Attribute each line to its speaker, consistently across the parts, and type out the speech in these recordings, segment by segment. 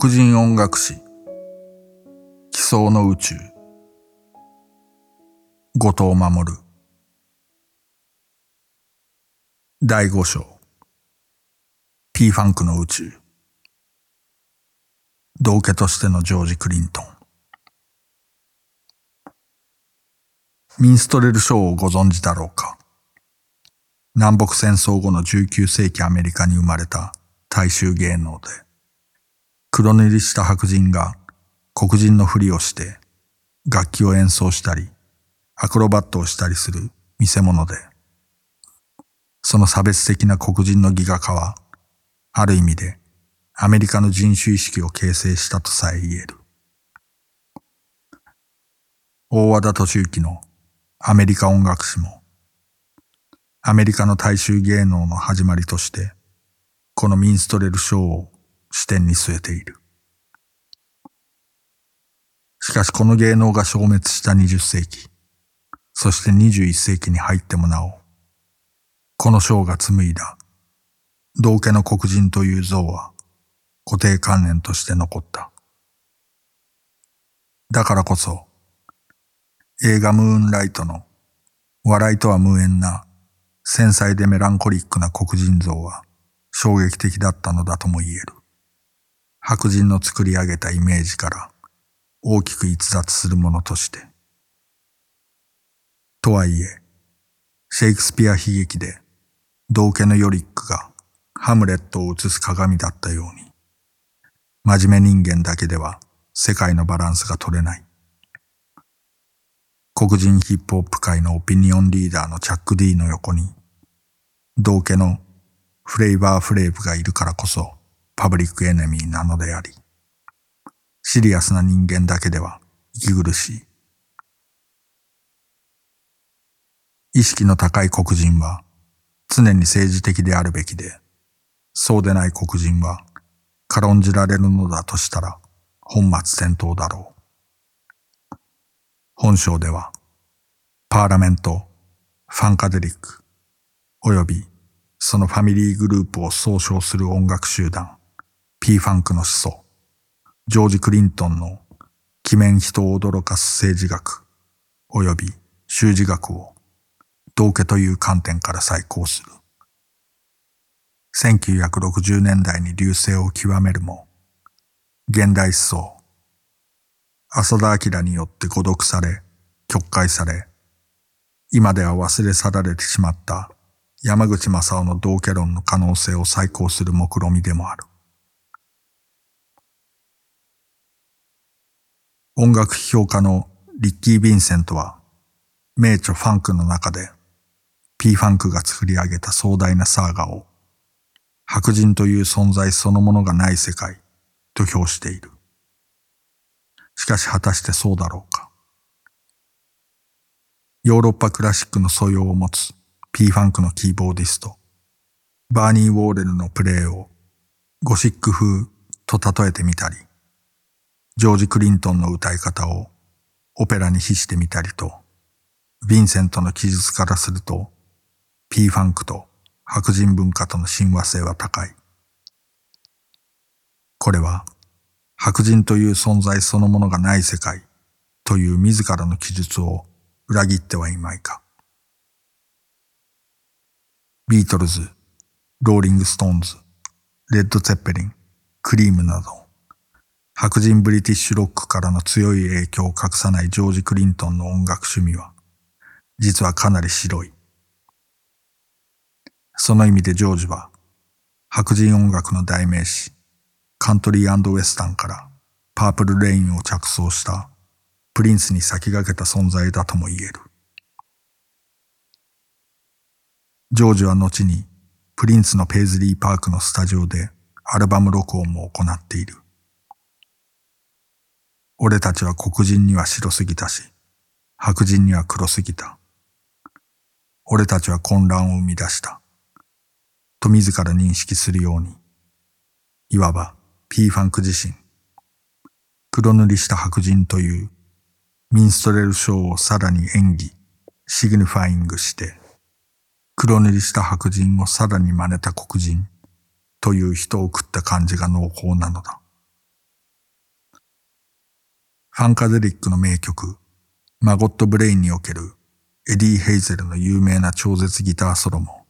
Speaker 1: 黒人音楽史奇想の宇宙。後藤守。第五章。P ファンクの宇宙。道家としてのジョージ・クリントン。ミンストレルショーをご存知だろうか。南北戦争後の19世紀アメリカに生まれた大衆芸能で。黒塗りした白人が黒人のふりをして楽器を演奏したりアクロバットをしたりする見せ物でその差別的な黒人のギガ化はある意味でアメリカの人種意識を形成したとさえ言える。大和田敏之のアメリカ音楽史もアメリカの大衆芸能の始まりとしてこのミンストレルショーを視点に据えている。しかしこの芸能が消滅した20世紀、そして21世紀に入ってもなお、このショーが紡いだ道家の黒人という像は固定観念として残った。だからこそ、映画ムーンライトの笑いとは無縁な繊細でメランコリックな黒人像は衝撃的だったのだとも言える。白人の作り上げたイメージから大きく逸脱するものとして。とはいえ、シェイクスピア悲劇で道家のヨリックがハムレットを映す鏡だったように、真面目人間だけでは世界のバランスが取れない。黒人ヒップホップ界のオピニオンリーダーのチャック・ディーの横に、道家のフレイバー・フレーブがいるからこそパブリックエネミーなのであり、シリアスな人間だけでは息苦しい。意識の高い黒人は常に政治的であるべきで、そうでない黒人は軽んじられるのだとしたら本末転倒だろう。本章では、パーラメント、ファンカデリック、及びそのファミリーグループを総称する音楽集団、P ファンクの思想、ジョージ・クリントンの鬼面人を驚かす政治学、及び修辞学を道家という観点から再考する。1960年代に流星を極めるも、現代思想、浅田明によって誤読され、曲解され、今では忘れ去られてしまった山口正夫の道家論の可能性を再考する目論見でもある。音楽批評家のリッキー・ヴィンセントは、名著ファンクの中で P ファンクが作り上げた壮大なサーガを白人という存在そのものがない世界と評している。しかし果たしてそうだろうか。ヨーロッパクラシックの素養を持つ P ファンクのキーボーディスト、バーニー・ウォーレルのプレイをゴシック風と例えてみたり、ジョージ・クリントンの歌い方をオペラに比してみたりと、ヴィンセントの記述からすると P ファンクと白人文化との親和性は高い。これは白人という存在そのものがない世界という自らの記述を裏切ってはいまいか。ビートルズ、ローリングストーンズ、レッド・ツェッペリン、クリームなど、白人ブリティッシュロックからの強い影響を隠さないジョージ・クリントンの音楽趣味は、実はかなり白い。その意味でジョージは、白人音楽の代名詞、カントリーウェスタンからパープルレインを着想したプリンスに先駆けた存在だとも言える。ジョージは後にプリンスのペイズリーパークのスタジオでアルバム録音も行っている。俺たちは黒人には白すぎたし、白人には黒すぎた。俺たちは混乱を生み出した。と自ら認識するように、いわば P ファンク自身、黒塗りした白人というミンストレルショーをさらに演技、signifying して、黒塗りした白人をさらに真似た黒人という人を食った感じが濃厚なのだ。ファンカデリックの名曲、マゴット・ブレインにおけるエディ・ヘイゼルの有名な超絶ギターソロも、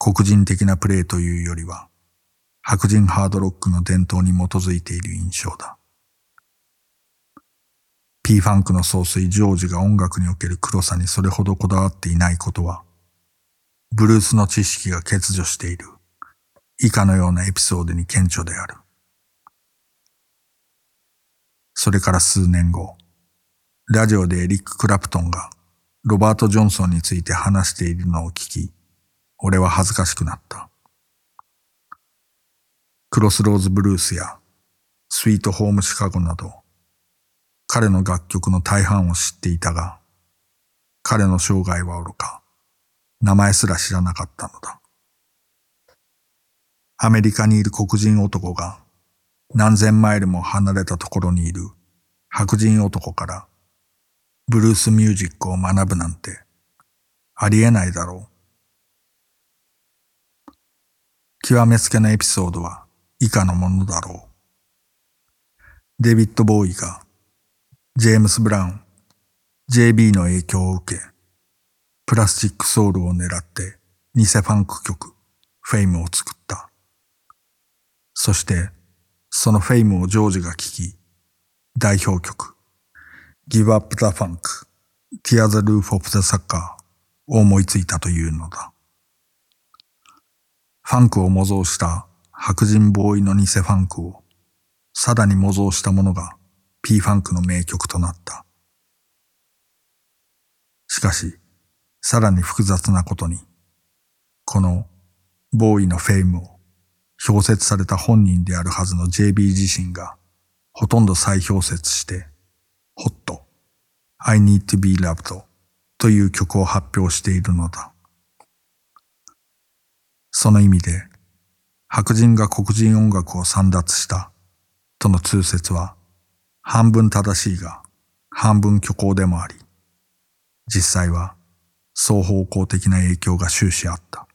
Speaker 1: 黒人的なプレイというよりは、白人ハードロックの伝統に基づいている印象だ。P ファンクの総帥ジョージが音楽における黒さにそれほどこだわっていないことは、ブルースの知識が欠如している以下のようなエピソードに顕著である。それから数年後、ラジオでエリック・クラプトンがロバート・ジョンソンについて話しているのを聞き、俺は恥ずかしくなった。クロスローズ・ブルースやスイート・ホーム・シカゴなど、彼の楽曲の大半を知っていたが、彼の生涯は愚か、名前すら知らなかったのだ。アメリカにいる黒人男が何千マイルも離れたところにいる白人男からブルースミュージックを学ぶなんてありえないだろう。極めつけのエピソードは以下のものだろう。デビッド・ボウイがジェームス・ブラウン、JB の影響を受け、プラスチックソウルを狙って偽ファンク曲、フェイムを作った。そして、そのフェイムをジョージが聴き、代表曲、Give Up the Funk, Tear the Roof off the Sucker を思いついたというのだ。ファンクを模造した白人ボウイの偽ファンクをさらに模造したものが P ファンクの名曲となった。しかし、さらに複雑なことに、このボウイのフェイムを剽窃された本人であるはずの JB 自身がほとんど再剽窃して、ホット、I Need to Be Loved という曲を発表しているのだ。その意味で、白人が黒人音楽を散奪したとの通説は半分正しいが半分虚構でもあり、実際は双方向的な影響が終始あった。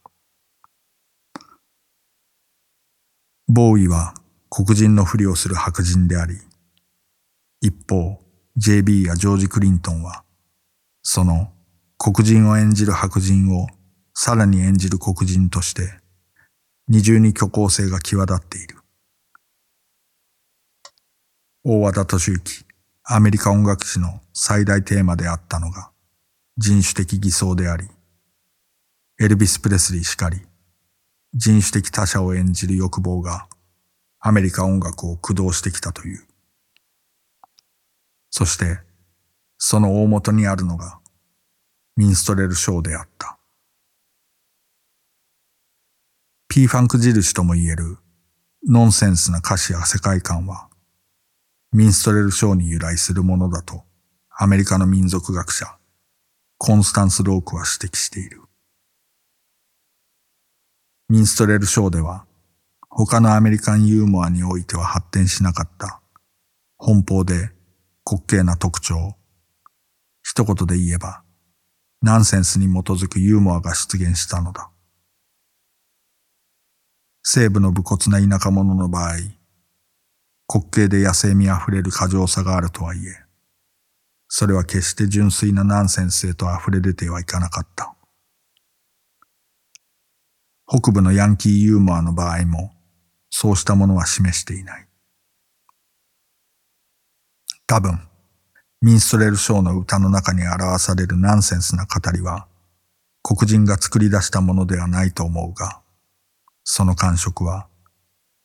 Speaker 1: ボーイは黒人のふりをする白人であり、一方、JB やジョージ・クリントンは、その黒人を演じる白人をさらに演じる黒人として、二重に虚構性が際立っている。大和田敏之、アメリカ音楽史の最大テーマであったのが人種的偽装であり、エルビス・プレスリーしかり、人種的他者を演じる欲望がアメリカ音楽を駆動してきたという。そして、その大元にあるのがミンストレルショーであった。P ファンク印とも言えるノンセンスな歌詞や世界観はミンストレルショーに由来するものだとアメリカの民族学者コンスタンス・ロークは指摘している。ミンストレルショーでは他のアメリカンユーモアにおいては発展しなかった奔放で滑稽な特徴。一言で言えばナンセンスに基づくユーモアが出現したのだ。西部の武骨な田舎者の場合、滑稽で野生味あふれる過剰さがあるとはいえ、それは決して純粋なナンセンスへと溢れ出てはいかなかった。北部のヤンキーユーモアの場合も、そうしたものは示していない。多分、ミンストレルショーの歌の中に表されるナンセンスな語りは、黒人が作り出したものではないと思うが、その感触は、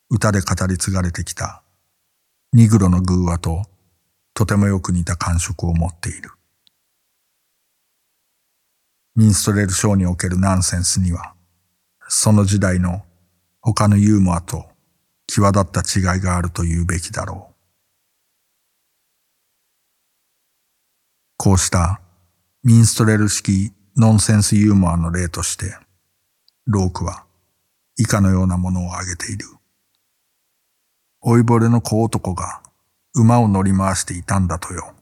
Speaker 1: 歌で語り継がれてきたニグロの偶話ととてもよく似た感触を持っている。ミンストレルショーにおけるナンセンスには、その時代の他のユーモアと際立った違いがあると言うべきだろう。こうしたミンストレル式ノンセンスユーモアの例として、ロークは以下のようなものを挙げている。老いぼれの小男が馬を乗り回していたんだとよ。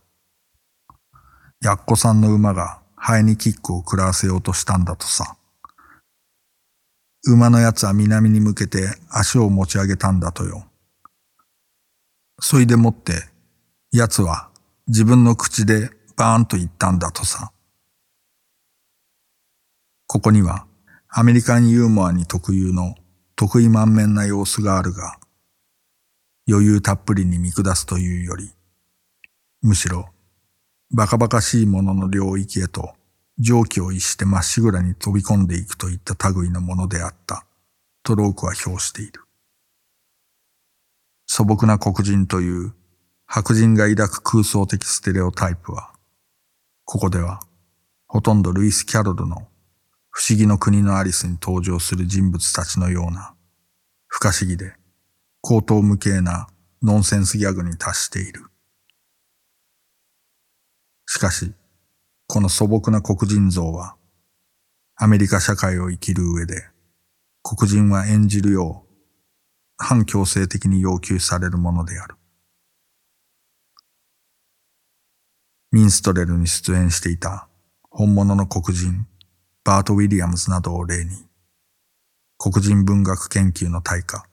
Speaker 1: やっこさんの馬がハエにキックを食らわせようとしたんだとさ。馬のやつは南に向けて足を持ち上げたんだとよ。そいでもって奴は自分の口でバーンと言ったんだとさ。ここにはアメリカンユーモアに特有の得意満面な様子があるが、余裕たっぷりに見下すというより、むしろバカバカしいものの領域へと蒸気を逸してまっしぐらに飛び込んでいくといった類のものであった、とロークは評している。素朴な黒人という白人が抱く空想的ステレオタイプは、ここではほとんどルイス・キャロルの不思議の国のアリスに登場する人物たちのような不可思議で高等無形なノンセンスギャグに達している。しかし、この素朴な黒人像はアメリカ社会を生きる上で黒人は演じるよう反強制的に要求されるものである。ミンストレルに出演していた本物の黒人バート・ウィリアムズなどを例に、黒人文学研究の大家、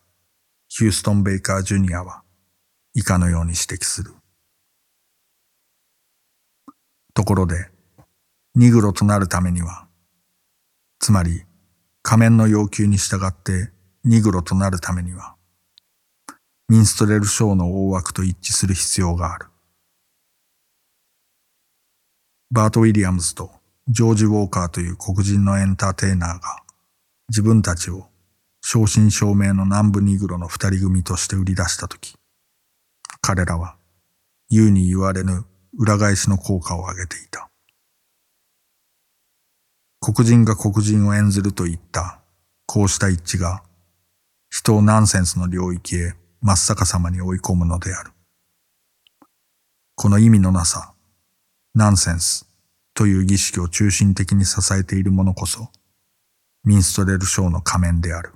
Speaker 1: ヒューストン・ベイカー・ジュニアは以下のように指摘する。ところで、ニグロとなるためには、つまり仮面の要求に従ってニグロとなるためには、ミンストレルショーの大枠と一致する必要がある。バート・ウィリアムズとジョージ・ウォーカーという黒人のエンターテイナーが自分たちを正真正銘の南部ニグロの二人組として売り出したとき、彼らは言うに言われぬ裏返しの効果を上げていた。黒人が黒人を演ずるといったこうした一致が人をナンセンスの領域へ真っ逆さまに追い込むのである。この意味のなさ、ナンセンスという儀式を中心的に支えているものこそ、ミンストレルショーの仮面である。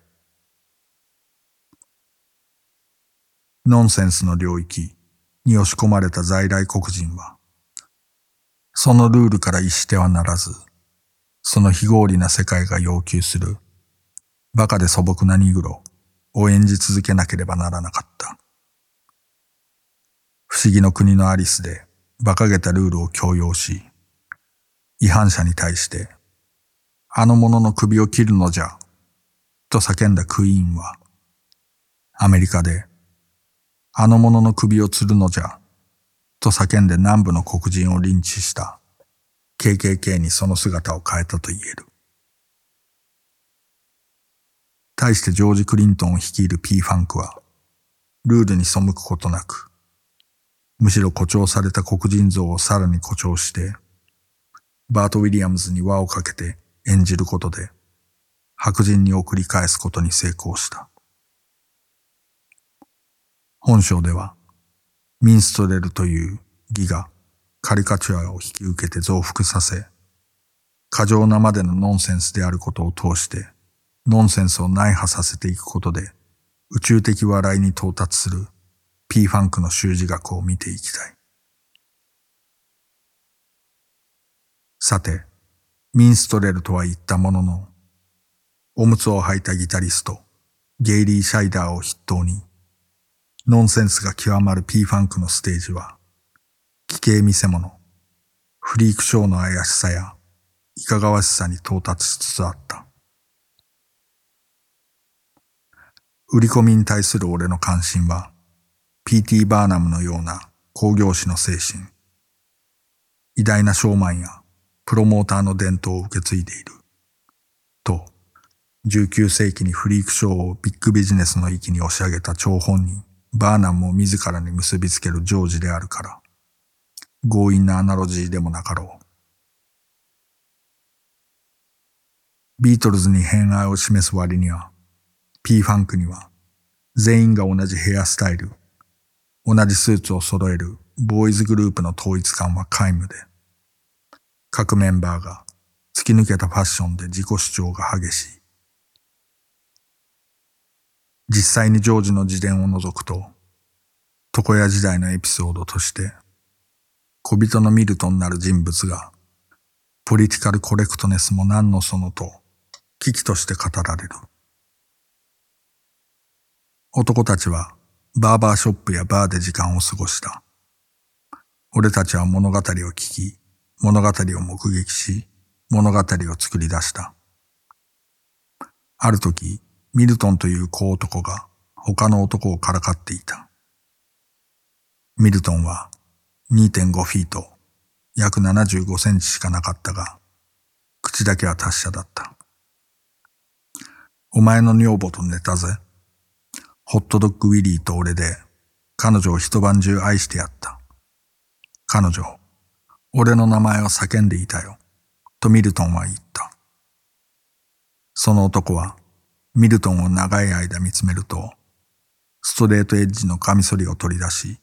Speaker 1: ノンセンスの領域に押し込まれた在来黒人は、そのルールから逸してはならず、その非合理な世界が要求する、馬鹿で素朴なニグロを演じ続けなければならなかった。不思議の国のアリスで馬鹿げたルールを強要し、違反者に対して、あの者の首を切るのじゃ、と叫んだクイーンは、アメリカで、あの者の首を吊るのじゃ、と叫んで南部の黒人をリンチした。KKK にその姿を変えたと言える。対してジョージ・クリントンを率いる P ファンクは、ルールに背くことなく、むしろ誇張された黒人像をさらに誇張して、バート・ウィリアムズに輪をかけて演じることで、白人に送り返すことに成功した。本章では、ミンストレルという義がカリカチュアを引き受けて増幅させ、過剰なまでのノンセンスであることを通してノンセンスを内破させていくことで宇宙的笑いに到達する P ファンクの習字学を見ていきたい。さて、ミンストレルとは言ったものの、おむつを履いたギタリスト、ゲイリー・シャイダーを筆頭に、ノンセンスが極まる P ファンクのステージは、奇形見せ物、フリークショーの怪しさや、いかがわしさに到達しつつあった。売り込みに対する俺の関心は、P.T. バーナムのような工業士の精神、偉大なショーマンやプロモーターの伝統を受け継いでいる。と、19世紀にフリークショーをビッグビジネスの域に押し上げた張本人、バーナムを自らに結びつけるジョージであるから、強引なアナロジーでもなかろう。ビートルズに偏愛を示す割には、P ファンクには全員が同じヘアスタイル、同じスーツを揃えるボーイズグループの統一感は皆無で、各メンバーが突き抜けたファッションで自己主張が激しい。実際にジョージの自伝を除くと、床屋時代のエピソードとして、小人のミルトになる人物が、ポリティカルコレクトネスも何のそのと、危機として語られる。男たちはバーバーショップやバーで時間を過ごした。俺たちは物語を聞き、物語を目撃し、物語を作り出した。ある時、ミルトンという小男が他の男をからかっていた。ミルトンは2.5フィート、約75センチしかなかったが、口だけは達者だった。お前の女房と寝たぜ。ホットドッグウィリーと俺で彼女を一晩中愛してやった。彼女、俺の名前を叫んでいたよ。とミルトンは言った。その男はミルトンを長い間見つめると、ストレートエッジのカミソリを取り出し、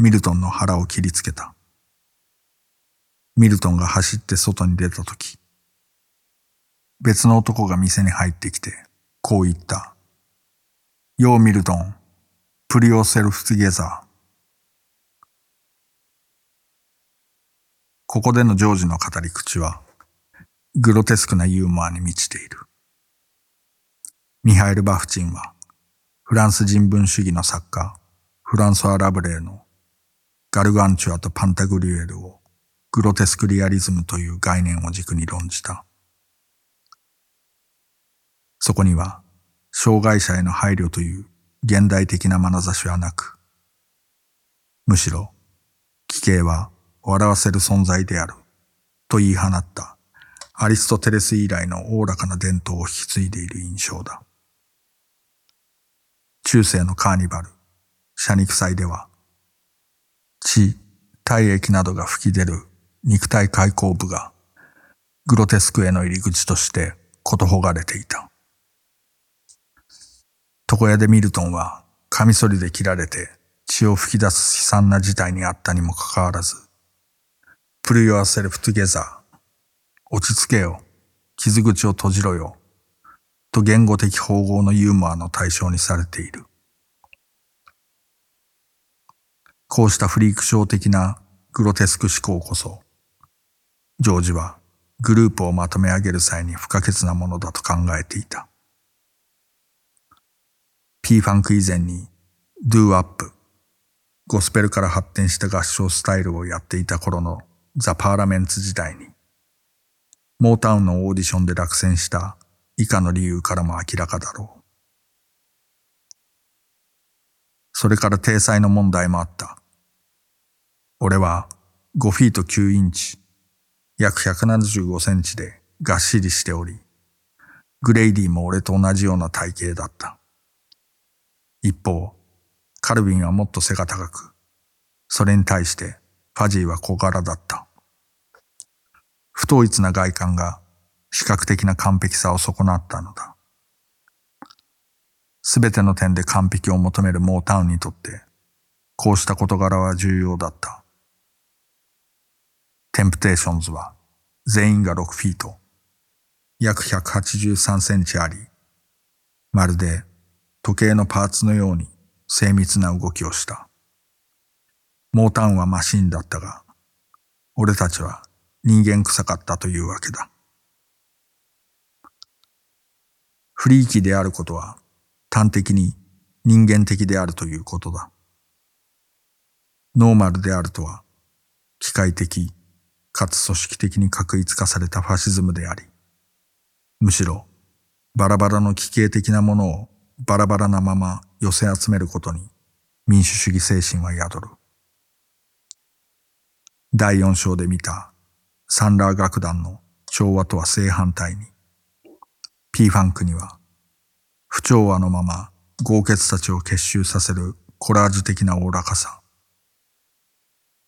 Speaker 1: ミルトンの腹を切りつけた。ミルトンが走って外に出たとき、別の男が店に入ってきて、こう言った。ようミルトン、プリオセルフトゲザー。ここでのジョージの語り口は、グロテスクなユーモアに満ちている。ミハエル・バフチンは、フランス人文主義の作家、フランソワ・ラブレーのガルガンチュアとパンタグリュエルをグロテスクリアリズムという概念を軸に論じた。そこには、障害者への配慮という現代的な眼差しはなく、むしろ、奇形は笑わせる存在である、と言い放ったアリストテレス以来のおおらかな伝統を引き継いでいる印象だ。中世のカーニバル、シャニク祭では、血、体液などが吹き出る肉体開口部が、グロテスクへの入り口としてことほがれていた。床屋でミルトンは、カミソリで切られて血を吹き出す悲惨な事態にあったにもかかわらず、Put yourself together. 落ち着けよ。傷口を閉じろよ。と言語的縫合のユーモアの対象にされている。こうしたフリークショー的なグロテスク思考こそ、ジョージはグループをまとめ上げる際に不可欠なものだと考えていた。P ファンク以前に Do Up、ゴスペルから発展した合唱スタイルをやっていた頃のザ・パーラメンツ時代に、モータウンのオーディションで落選した以下の理由からも明らかだろう。それから体裁の問題もあった。俺は5フィート9インチ、約175センチでがっしりしており、グレイディも俺と同じような体型だった。一方、カルビンはもっと背が高く、それに対してファジーは小柄だった。不統一な外観が視覚的な完璧さを損なったのだ。すべての点で完璧を求めるモータウンにとって、こうした事柄は重要だった。テンプテーションズは全員が6フィート、約183センチあり、まるで時計のパーツのように精密な動きをした。モータウンはマシンだったが、俺たちは人間臭かったというわけだ。フリーキーであることは端的に人間的であるということだ。ノーマルであるとは機械的かつ組織的に確一化されたファシズムであり、むしろバラバラの奇形的なものをバラバラなまま寄せ集めることに民主主義精神は宿る。第四章で見たサンラー楽団の調和とは正反対に、P ファンクには不調和のまま豪傑たちを結集させるコラージュ的なおおらかさ。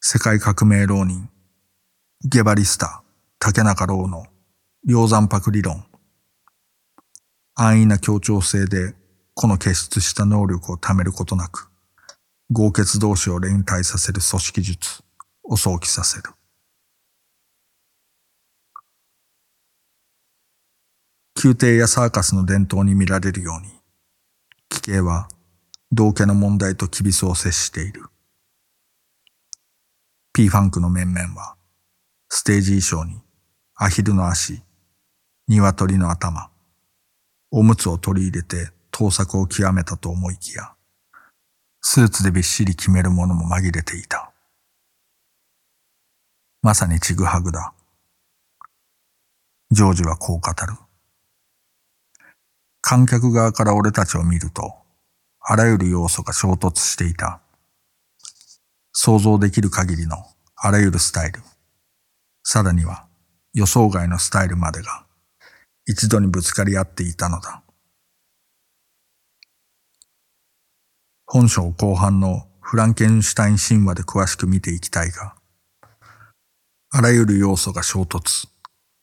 Speaker 1: 世界革命浪人、ゲバリスタ、竹中郎の量山泊理論。安易な協調性でこの結出した能力を貯めることなく、豪傑同士を連帯させる組織術。を想起させる。宮廷やサーカスの伝統に見られるように、奇形は道家の問題と厳しを接している。P ファンクの面々は、ステージ衣装にアヒルの足、鶏の頭、おむつを取り入れて盗作を極めたと思いきや、スーツでびっしり決めるものも紛れていた。まさにちぐはぐだ。ジョージはこう語る。観客側から俺たちを見ると、あらゆる要素が衝突していた。想像できる限りのあらゆるスタイル、さらには予想外のスタイルまでが一度にぶつかり合っていたのだ。本章後半のフランケンシュタイン神話で詳しく見ていきたいが、あらゆる要素が衝突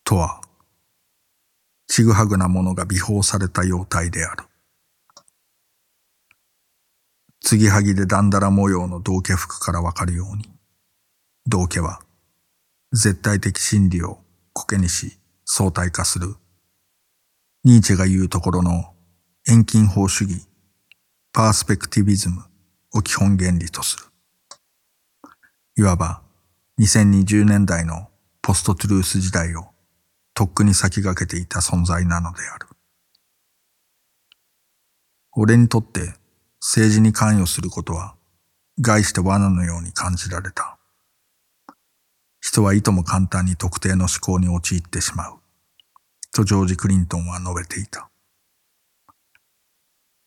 Speaker 1: とは、ちぐはぐなものが微放された様態である。継ぎはぎでだんだら模様の道家服からわかるように、道家は絶対的真理を苔にし相対化する。ニーチェが言うところの遠近法主義、パースペクティビズムを基本原理とする。いわば2020年代のポストトゥルース時代をとっくに先駆けていた存在なのである。俺にとって政治に関与することは概して罠のように感じられた。人はいとも簡単に特定の思考に陥ってしまう。とジョージ・クリントンは述べていた。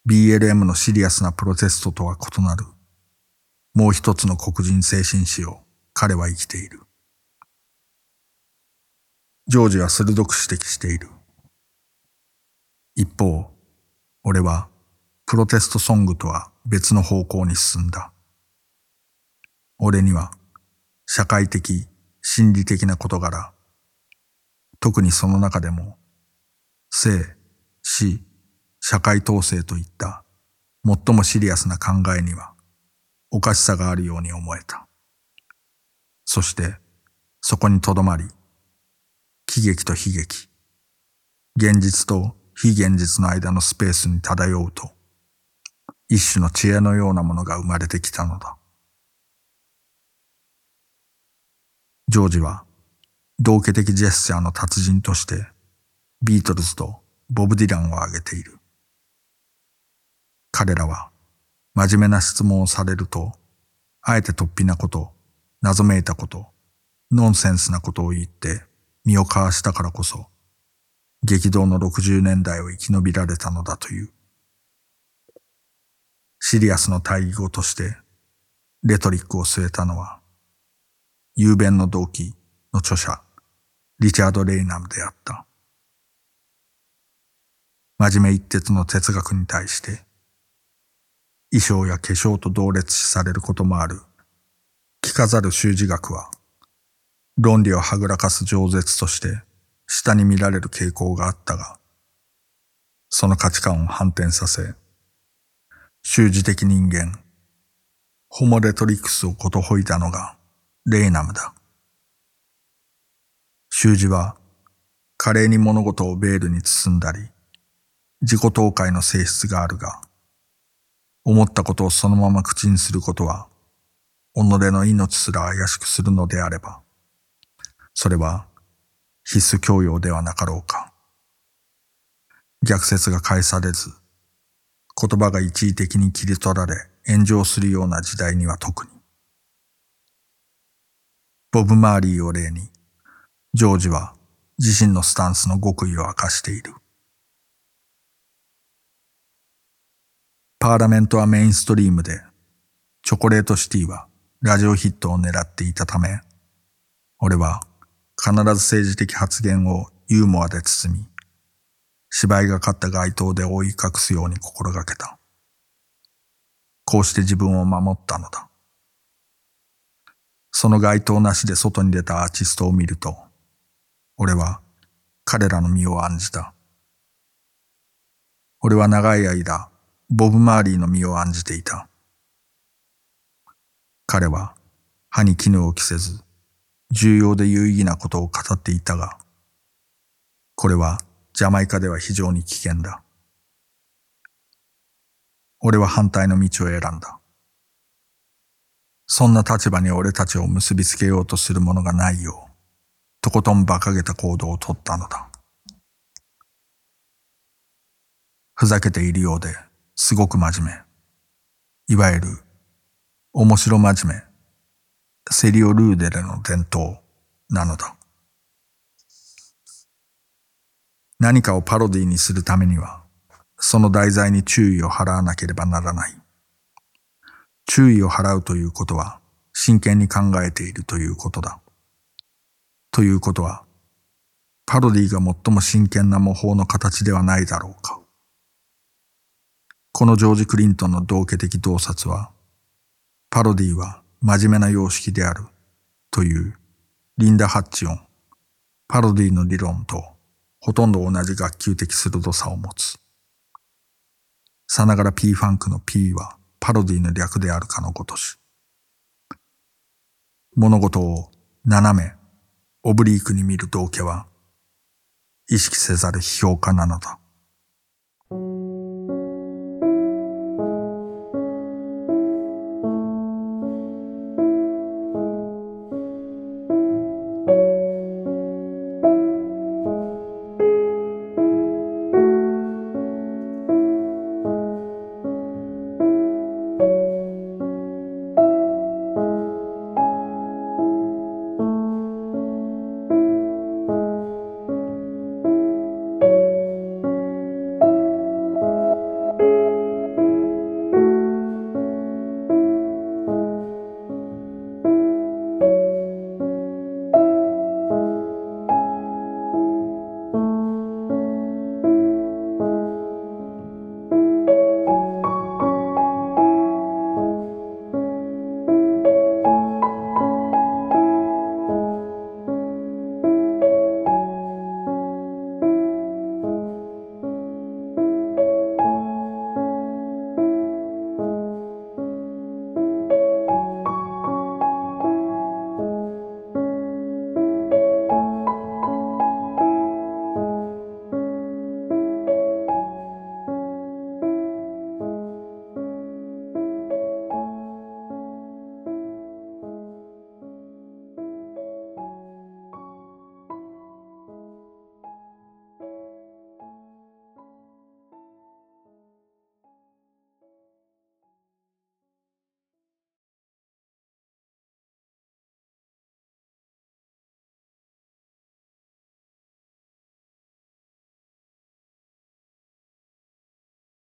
Speaker 1: BLM のシリアスなプロテストとは異なる、もう一つの黒人精神史を彼は生きている。ジョージは鋭く指摘している。一方、俺はプロテストソングとは別の方向に進んだ。俺には社会的、心理的な事柄、特にその中でも性、死、社会統制といった最もシリアスな考えにはおかしさがあるように思えた。そしてそこにとどまり、喜劇と悲劇、現実と非現実の間のスペースに漂うと、一種の知恵のようなものが生まれてきたのだ。ジョージは、道家的ジェスチャーの達人として、ビートルズとボブ・ディランを挙げている。彼らは、真面目な質問をされると、あえて突飛なこと、謎めいたこと、ノンセンスなことを言って身をかわしたからこそ、激動の60年代を生き延びられたのだという。シリアスの対義語として、レトリックを据えたのは、雄弁の動機の著者、リチャード・レイナムであった。真面目一徹の哲学に対して、衣装や化粧と同列視されることもある着飾る習字学は、論理をはぐらかす饒舌として下に見られる傾向があったが、その価値観を反転させ、習字的人間、ホモレトリクスをことほいたのがレーナムだ。習字は華麗に物事をベールに包んだり、自己倒壊の性質があるが、思ったことをそのまま口にすることは己の命すら怪しくするのであれば、それは必須教養ではなかろうか。逆説が返されず、言葉が一時的に切り取られ炎上するような時代には特に。ボブ・マーリーを例に、ジョージは自身のスタンスの極意を明かしている。パーラメントはメインストリームで、チョコレートシティはラジオヒットを狙っていたため、俺は必ず政治的発言をユーモアで包み、芝居がかった街灯で覆い隠すように心がけた。こうして自分を守ったのだ。その街灯なしで外に出たアーティストを見ると、俺は彼らの身を案じた。俺は長い間、ボブ・マーリーの身を案じていた。彼は歯に絹を着せず、重要で有意義なことを語っていたが、これはジャマイカでは非常に危険だ。俺は反対の道を選んだ。そんな立場に俺たちを結びつけようとするものがないよう、とことん馬鹿げた行動をとったのだ。ふざけているようですごく真面目。いわゆる面白真面目、セリオルーデレの伝統なのだ。何かをパロディにするためには、その題材に注意を払わなければならない。注意を払うということは、真剣に考えているということだ。ということは、パロディが最も真剣な模倣の形ではないだろうか。このジョージ・クリントンの道家的洞察は、パロディは真面目な様式であるというリンダ・ハッチオン、パロディの理論とほとんど同じ学級的鋭さを持つ。さながら P ファンクの P はパロディの略であるかのごとし。物事を斜め、オブリークに見る道家は、意識せざる批評家なのだ。